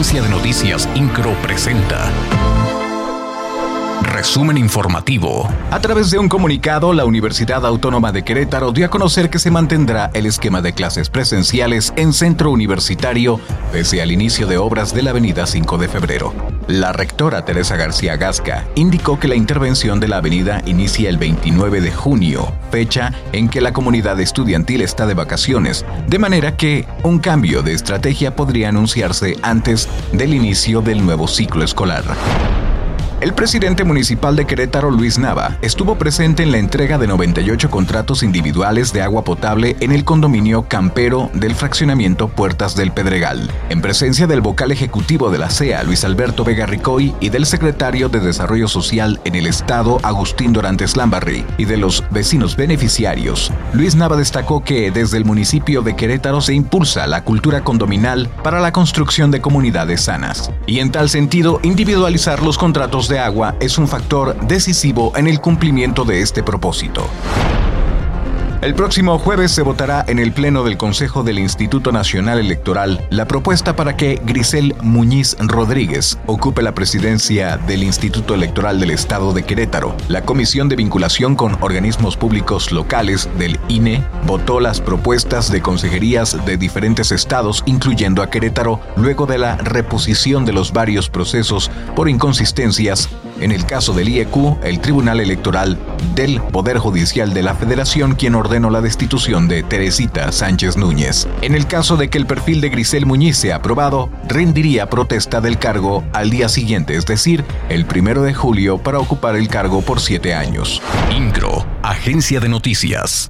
Agencia de Noticias Incro presenta. Resumen informativo. A través de un comunicado, la Universidad Autónoma de Querétaro dio a conocer que se mantendrá el esquema de clases presenciales en centro universitario pese al inicio de obras de la Avenida 5 de Febrero. La rectora Teresa García Gasca indicó que la intervención de la avenida inicia el 29 de junio, fecha en que la comunidad estudiantil está de vacaciones, de manera que un cambio de estrategia podría anunciarse antes del inicio del nuevo ciclo escolar. El presidente municipal de Querétaro, Luis Nava, estuvo presente en la entrega de 98 contratos individuales de agua potable en el condominio campero del fraccionamiento Puertas del Pedregal, en presencia del vocal ejecutivo de la CEA, Luis Alberto Vega Ricoy, y del secretario de Desarrollo Social en el Estado, Agustín Dorantes Lambarri, y de los vecinos beneficiarios. Luis Nava destacó que desde el municipio de Querétaro se impulsa la cultura condominal para la construcción de comunidades sanas, y en tal sentido individualizar los contratos de agua es un factor decisivo en el cumplimiento de este propósito. El próximo jueves se votará en el Pleno del Consejo del Instituto Nacional Electoral la propuesta para que Grisel Muñiz Rodríguez ocupe la presidencia del Instituto Electoral del Estado de Querétaro. La Comisión de Vinculación con Organismos Públicos Locales del INE votó las propuestas de consejerías de diferentes estados, incluyendo a Querétaro, luego de la reposición de los varios procesos por inconsistencias en el caso del IEQ, el Tribunal Electoral del Poder Judicial de la Federación, quien ordenó la destitución de Teresita Sánchez Núñez. En el caso de que el perfil de Grisel Muñiz sea aprobado, rendiría protesta del cargo al día siguiente, es decir, el primero de julio, para ocupar el cargo por siete años. INCRO, Agencia de Noticias.